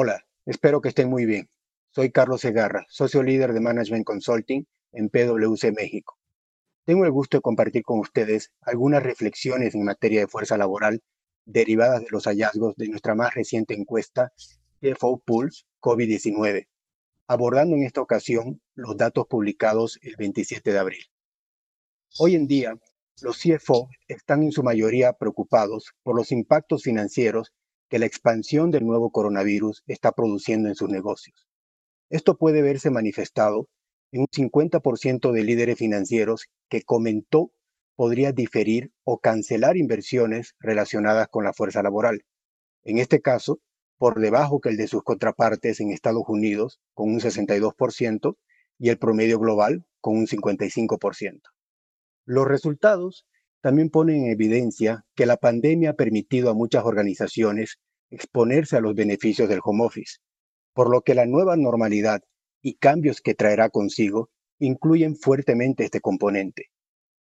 Hola, espero que estén muy bien. Soy Carlos Segarra, socio líder de Management Consulting en PwC México. Tengo el gusto de compartir con ustedes algunas reflexiones en materia de fuerza laboral derivadas de los hallazgos de nuestra más reciente encuesta CFO Pulse COVID-19, abordando en esta ocasión los datos publicados el 27 de abril. Hoy en día, los CFO están en su mayoría preocupados por los impactos financieros que la expansión del nuevo coronavirus está produciendo en sus negocios. Esto puede verse manifestado en un 50% de líderes financieros que comentó podría diferir o cancelar inversiones relacionadas con la fuerza laboral. En este caso, por debajo que el de sus contrapartes en Estados Unidos, con un 62%, y el promedio global, con un 55%. Los resultados también ponen en evidencia que la pandemia ha permitido a muchas organizaciones exponerse a los beneficios del home office, por lo que la nueva normalidad y cambios que traerá consigo incluyen fuertemente este componente,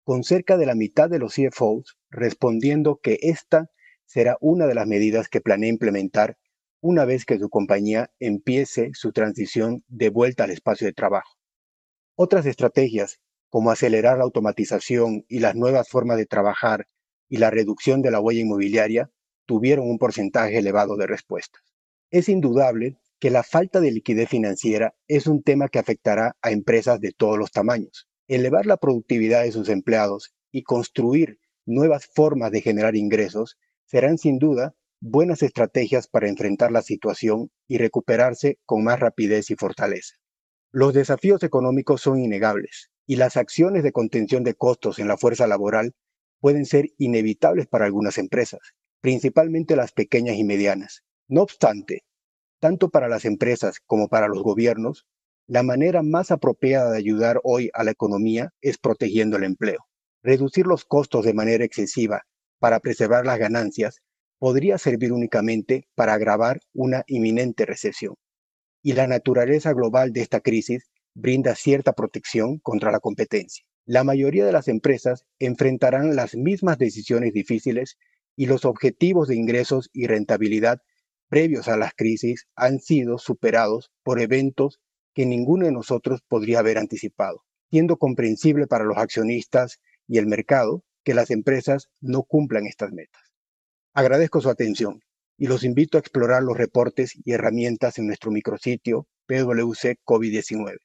con cerca de la mitad de los CFOs respondiendo que esta será una de las medidas que planea implementar una vez que su compañía empiece su transición de vuelta al espacio de trabajo. Otras estrategias como acelerar la automatización y las nuevas formas de trabajar y la reducción de la huella inmobiliaria, tuvieron un porcentaje elevado de respuestas. Es indudable que la falta de liquidez financiera es un tema que afectará a empresas de todos los tamaños. Elevar la productividad de sus empleados y construir nuevas formas de generar ingresos serán sin duda buenas estrategias para enfrentar la situación y recuperarse con más rapidez y fortaleza. Los desafíos económicos son innegables y las acciones de contención de costos en la fuerza laboral pueden ser inevitables para algunas empresas, principalmente las pequeñas y medianas. No obstante, tanto para las empresas como para los gobiernos, la manera más apropiada de ayudar hoy a la economía es protegiendo el empleo. Reducir los costos de manera excesiva para preservar las ganancias podría servir únicamente para agravar una inminente recesión. Y la naturaleza global de esta crisis brinda cierta protección contra la competencia. La mayoría de las empresas enfrentarán las mismas decisiones difíciles y los objetivos de ingresos y rentabilidad previos a las crisis han sido superados por eventos que ninguno de nosotros podría haber anticipado, siendo comprensible para los accionistas y el mercado que las empresas no cumplan estas metas. Agradezco su atención y los invito a explorar los reportes y herramientas en nuestro micrositio PwC COVID-19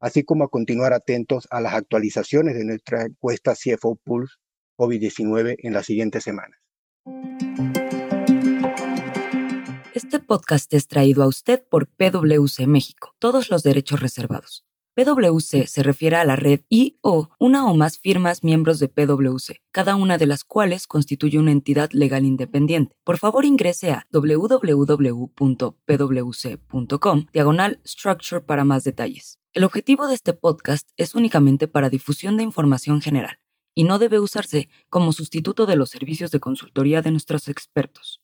así como a continuar atentos a las actualizaciones de nuestra encuesta CFO Pulse COVID-19 en las siguientes semanas. Este podcast es traído a usted por PwC México, todos los derechos reservados. PwC se refiere a la red y o una o más firmas miembros de PwC, cada una de las cuales constituye una entidad legal independiente. Por favor ingrese a www.pwc.com diagonal structure para más detalles. El objetivo de este podcast es únicamente para difusión de información general y no debe usarse como sustituto de los servicios de consultoría de nuestros expertos.